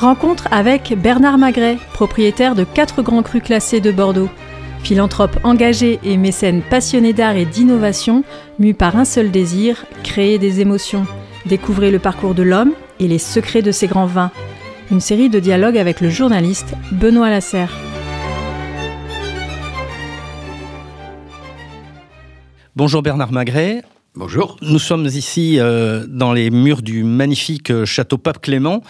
Rencontre avec Bernard Magret, propriétaire de quatre grands crus classés de Bordeaux. Philanthrope engagé et mécène passionné d'art et d'innovation, mu par un seul désir, créer des émotions. Découvrez le parcours de l'homme et les secrets de ses grands vins. Une série de dialogues avec le journaliste Benoît Lasserre. Bonjour Bernard Magret. Bonjour. Nous sommes ici euh, dans les murs du magnifique euh, château Pape Clément.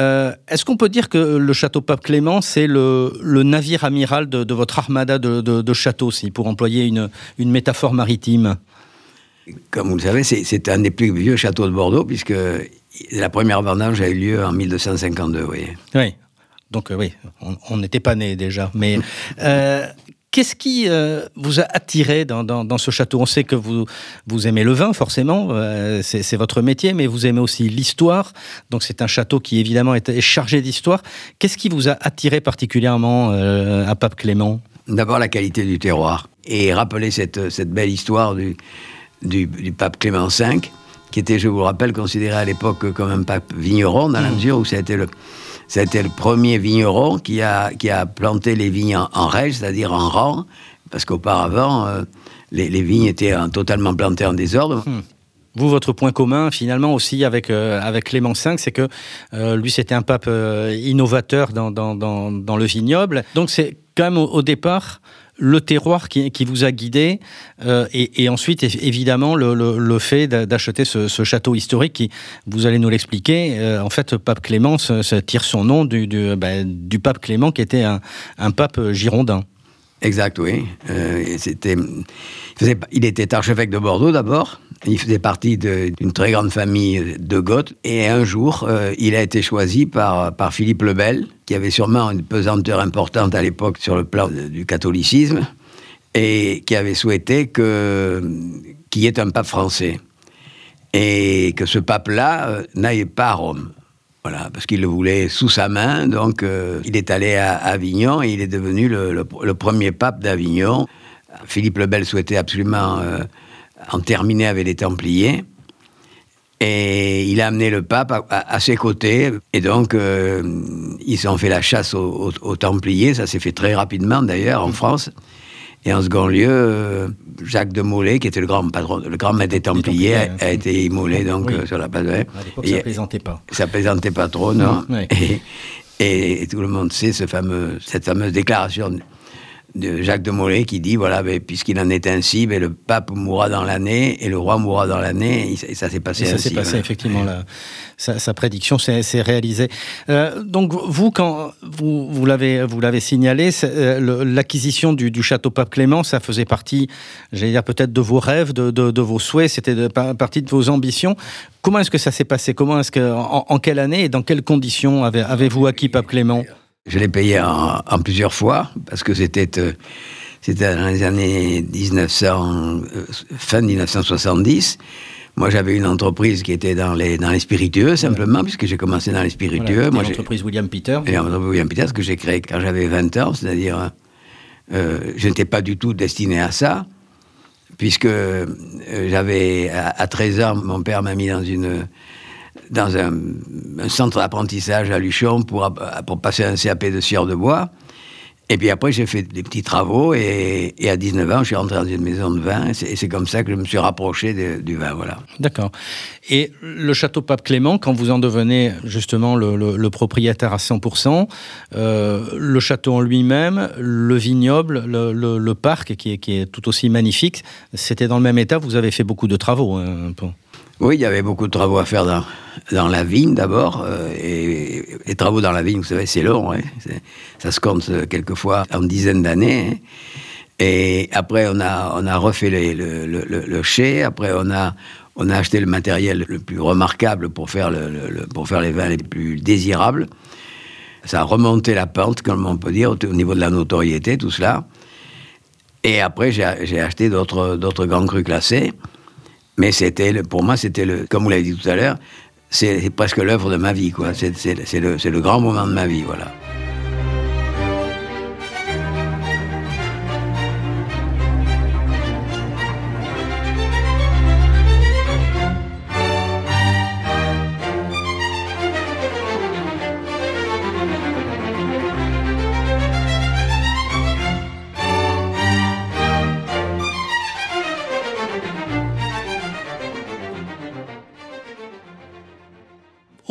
Euh, est-ce qu'on peut dire que le château Pape Clément, c'est le, navire amiral de, votre armada de, de, châteaux, si, pour employer une, métaphore maritime? Comme vous le savez, c'est un des plus vieux châteaux de Bordeaux, puisque la première vendange a eu lieu en 1252, vous voyez. Oui, donc oui, on n'était pas né déjà. Mais Qu'est-ce qui euh, vous a attiré dans, ce château? On sait que vous, aimez le vin, forcément, euh, c'est votre métier, mais vous aimez aussi l'histoire. Donc c'est un château qui évidemment est, chargé d'histoire. Qu'est-ce qui vous a attiré particulièrement euh, à Pape Clément? D'abord la qualité du terroir et rappeler cette, belle histoire du, pape Clément V, qui était, je vous le rappelle, considéré à l'époque comme un pape vigneron, dans la mmh. mesure où ça a été le c'était le premier vigneron qui a, qui a planté les vignes en, en c'est-à-dire en rang, parce qu'auparavant, euh, les, vignes étaient totalement plantées en désordre. Hmm. Vous, votre point commun, finalement, aussi avec, euh, avec Clément V, c'est que euh, lui, c'était un pape innovateur dans, dans, dans, dans, le vignoble. Donc, c'est quand même au départ le terroir qui, vous a guidé euh, et, ensuite évidemment le, fait d'acheter ce, château historique qui, vous allez nous l'expliquer, euh, en fait Pape Clément se, tire son nom du, ben, du, pape Clément qui était un, pape girondin. Exact, oui. Euh, il était archevêque de Bordeaux d'abord, il faisait partie d'une très grande famille de Goths. Et un jour, euh, il a été choisi par, par Philippe le Bel, qui avait sûrement une pesanteur importante à l'époque sur le plan du catholicisme, et qui avait souhaité qu'il y ait un pape français. Et que ce pape-là euh, n'aille pas à Rome. Voilà, parce qu'il le voulait sous sa main. Donc, euh, il est allé à Avignon et il est devenu le, premier pape d'Avignon. Philippe le Bel souhaitait absolument en terminé avec les Templiers. Et il a amené le pape à, ses côtés. Et donc, euh, ils ont fait la chasse aux, Templiers. Ça s'est fait très rapidement, d'ailleurs, en France. Et en second lieu, euh, Jacques de Molay, qui était le grand patron, le grand maître des Templiers, a, été immolé donc euh, sur la place À l'époque, ça plaisantait pas. Ça plaisantait pas trop, non. Et, et, tout le monde sait ce fameux, cette fameuse déclaration de Jacques de Molay qui dit voilà, ben, puisqu'il en est ainsi, ben, le pape mourra dans l'année et le roi mourra dans l'année. Et ça, s'est passé ainsi. Ça s'est passé, effectivement. sa, prédiction s'est réalisée. Euh, donc, vous, quand vous, vous l'avez signalé, euh, l'acquisition du, château Pape Clément, ça faisait partie, j'allais dire, peut-être de vos rêves, de, de, vos souhaits, c'était partie de vos ambitions. Comment est-ce que ça s'est passé? Comment est-ce que, en, quelle année et dans quelles conditions avez-vous acquis Pape Clément? Je l'ai payé en, plusieurs fois, parce que c'était euh, c'était dans les années 1900, euh, fin 1970. Moi, j'avais une entreprise qui était dans les, dans les spiritueux, simplement, puisque j'ai commencé dans les spiritueux. Moi, l'entreprise William Peters. Et l'entreprise William Peters, que j'ai créée quand j'avais 20 ans, c'est-à-dire, euh, je n'étais pas du tout destiné à ça, puisque j'avais, à, à 13 ans, mon père m'a mis dans une dans un, centre d'apprentissage à Luchon pour, pour passer un CAP de sieur de bois. Et puis après, j'ai fait des petits travaux et, à 19 ans, je suis rentré dans une maison de vin et c'est comme ça que je me suis rapproché du vin, voilà. D'accord. Et le château Pape Clément, quand vous en devenez justement le, propriétaire à 100%, euh, le château en lui-même, le vignoble, le, parc qui est, tout aussi magnifique, c'était dans le même état, vous avez fait beaucoup de travaux. Hein. Oui, il y avait beaucoup de travaux à faire dans, la vigne d'abord. Euh, et les travaux dans la vigne, vous savez, c'est long. Hein, ça se compte euh, quelquefois en dizaines d'années. Hein. Et après, on a, on refait le, le, chai. Après, on a, acheté le matériel le plus remarquable pour faire, le, pour faire les vins les plus désirables. Ça a remonté la pente, comme on peut dire, au niveau de la notoriété, tout cela. Et après, j'ai acheté d'autres grands crus classés. Mais c'était, pour moi, c'était le, comme vous l'avez dit tout à l'heure, c'est presque l'œuvre de ma vie, quoi. C'est le, le grand moment de ma vie, voilà.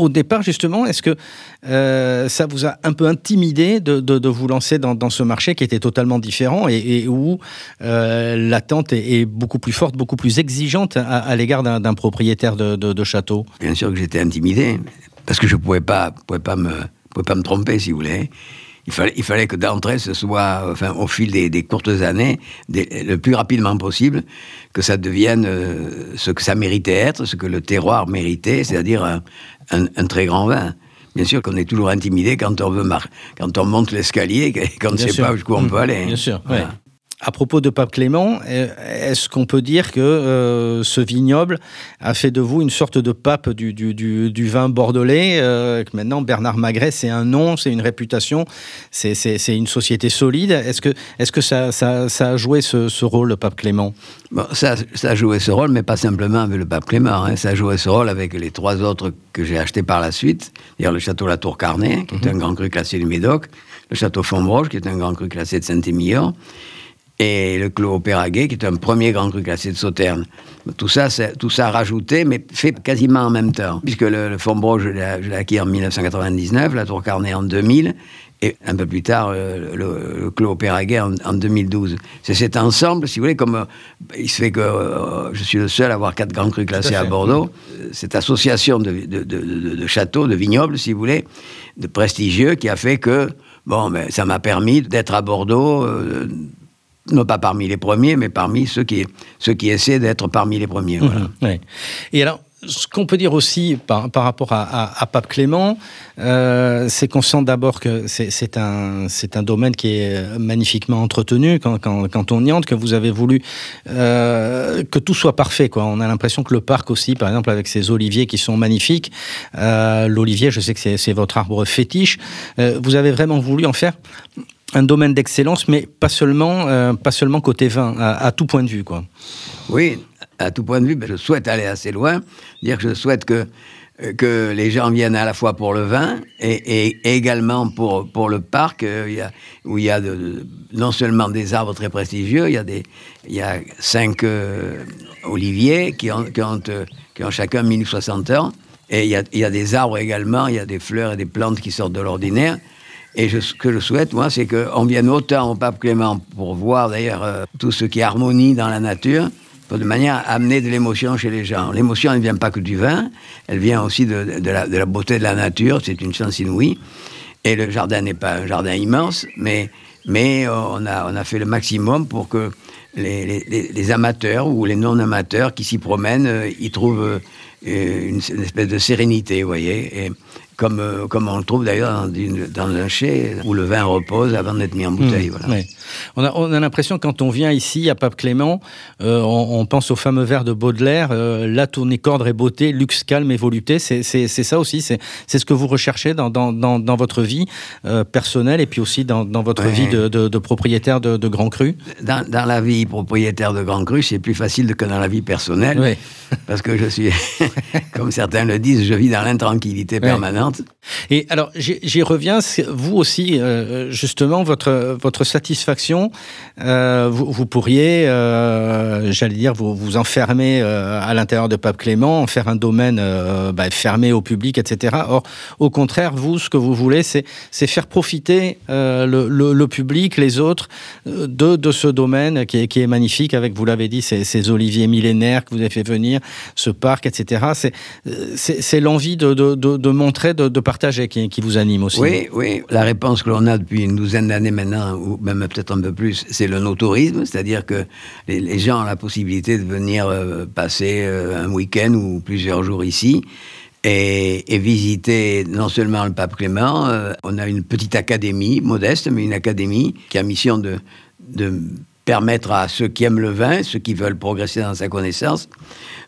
Au départ, justement, est-ce que euh, ça vous a un peu intimidé de, vous lancer dans, ce marché qui était totalement différent et, où euh, l'attente est, beaucoup plus forte, beaucoup plus exigeante à, l'égard d'un propriétaire de, château? Bien sûr que j'étais intimidé, parce que je ne pouvais pas, me tromper, si vous voulez. Il fallait, il fallait que d'entrée, ce soit, enfin, au fil des, courtes années, le plus rapidement possible, que ça devienne euh, ce que ça méritait être, ce que le terroir méritait, c'est-à-dire un, très grand vin. Bien sûr qu'on est toujours intimidé quand on veut quand on monte l'escalier, qu'on ne sait pas jusqu'où on peut mmh. aller. Bien sûr. À propos de Pape Clément, euh, est-ce qu'on peut dire que euh, ce vignoble a fait de vous une sorte de pape du, du, vin bordelais euh, que Maintenant, Bernard Magret, c'est un nom, c'est une réputation, c'est une société solide. Est-ce que, est -ce que ça, ça, ça, a joué ce, ce, rôle, le Pape Clément? Bon, ça, ça, a joué ce rôle, mais pas simplement avec le Pape Clément. Hein. Ça a joué ce rôle avec les trois autres que j'ai achetés par la suite. D'ailleurs, le château La Tour Carnet, qui est mhm. un grand cru classé du Médoc, le château Fontbroche, qui est un grand cru classé de Saint-Émilion et le Clos Péraguet, qui est un premier grand cru classé de Sauterne. Tout ça, tout ça rajouté, mais fait quasiment en même temps. Puisque le, le je l'ai acquis en 1999, la Tour Carnet en 2000, et un peu plus tard, euh, le, Clos Péraguet en, 2012. C'est cet ensemble, si vous voulez, comme euh, il se fait que euh, je suis le seul à avoir quatre grands crus classés à, Bordeaux, cette association de, de, châteaux, de vignobles, si vous voulez, de prestigieux, qui a fait que, bon, ben, ça m'a permis d'être à Bordeaux non pas parmi les premiers, mais parmi ceux qui, ceux qui essaient d'être parmi les premiers. Voilà. Et alors, ce qu'on peut dire aussi par, par rapport à, à, Pape Clément, euh, c'est qu'on sent d'abord que c'est un, un domaine qui est magnifiquement entretenu quand, quand, quand on y entre, que vous avez voulu euh, que tout soit parfait. Quoi. On a l'impression que le parc aussi, par exemple, avec ces oliviers qui sont magnifiques, euh, l'olivier, je sais que c'est votre arbre fétiche, vous avez vraiment voulu en faire un domaine d'excellence, mais pas seulement, euh, pas seulement côté vin, à, tout point de vue, quoi. Oui, à tout point de vue, je souhaite aller assez loin, dire que je souhaite que euh, que les gens viennent à la fois pour le vin et, également pour, pour le parc, euh, où il y a non seulement des arbres très prestigieux, il y a, y a cinq oliviers qui ont, qui, ont, qui ont chacun 1060 ans, et il y, a, il y a des arbres également, il y a des fleurs et des plantes qui sortent de l'ordinaire. Et ce que je souhaite, moi, c'est qu'on vienne autant au Pape Clément pour voir d'ailleurs euh, tout ce qui harmonie dans la nature, de manière à amener de l'émotion chez les gens. L'émotion, elle ne vient pas que du vin, elle vient aussi de, la, beauté de la nature, c'est une chance inouïe. Et le jardin n'est pas un jardin immense, mais, mais on, a, on a fait le maximum pour que les, amateurs ou les non-amateurs qui s'y promènent, euh, y trouvent euh, une, espèce de sérénité, vous voyez. Comme, euh, comme on le trouve d'ailleurs dans, un chai où le vin repose avant d'être mis en bouteille. Mmh, voilà. On a, on a l'impression quand on vient ici à Pape Clément, euh, on, pense au fameux vers de Baudelaire, euh, la tournée cordre et beauté, luxe, calme et volupté. C'est ça aussi, c'est ce que vous recherchez dans, dans, dans, votre vie personnelle et puis aussi dans, votre vie de, de, propriétaire de, de Grand Cru dans, dans, la vie propriétaire de Grand Cru, c'est plus facile que dans la vie personnelle. Parce que je suis, comme certains le disent, je vis dans l'intranquillité permanente. Et alors, j'y reviens, vous aussi, euh, justement, votre, votre satisfaction, euh, vous, pourriez, euh, j'allais dire, vous, vous enfermer à l'intérieur de Pape Clément, en faire un domaine bah, fermé au public, etc. Or, au contraire, vous, ce que vous voulez, c'est faire profiter le, public, les autres, de, ce domaine qui est, magnifique, avec, vous l'avez dit, ces, oliviers millénaires que vous avez fait venir, ce parc, etc. C'est l'envie de, montrer, de, partager qui, qui, vous anime aussi. Oui, oui. La réponse que l'on a depuis une douzaine d'années maintenant, ou même peut-être un peu plus, c'est le no-tourisme, c'est-à-dire que les, gens ont la possibilité de venir euh, passer euh, un week-end ou plusieurs jours ici. Et, visiter non seulement le pape Clément, euh, on a une petite académie, modeste, mais une académie qui a mission de, permettre à ceux qui aiment le vin, ceux qui veulent progresser dans sa connaissance,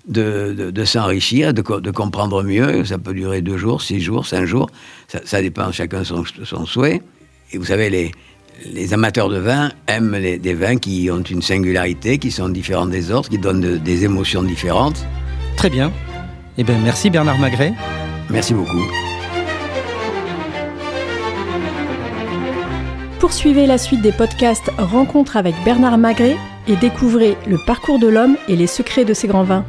de, s'enrichir, de, de, comprendre mieux. Ça peut durer deux jours, six jours, cinq jours. Ça, ça dépend chacun son, son souhait. Et vous savez, les, les amateurs de vin aiment les, des vins qui ont une singularité, qui sont différents des autres, qui donnent des émotions différentes. Très bien. Eh bien, merci Bernard Magret. Merci beaucoup. Poursuivez la suite des podcasts Rencontres avec Bernard Magret et découvrez le parcours de l'homme et les secrets de ses grands vins.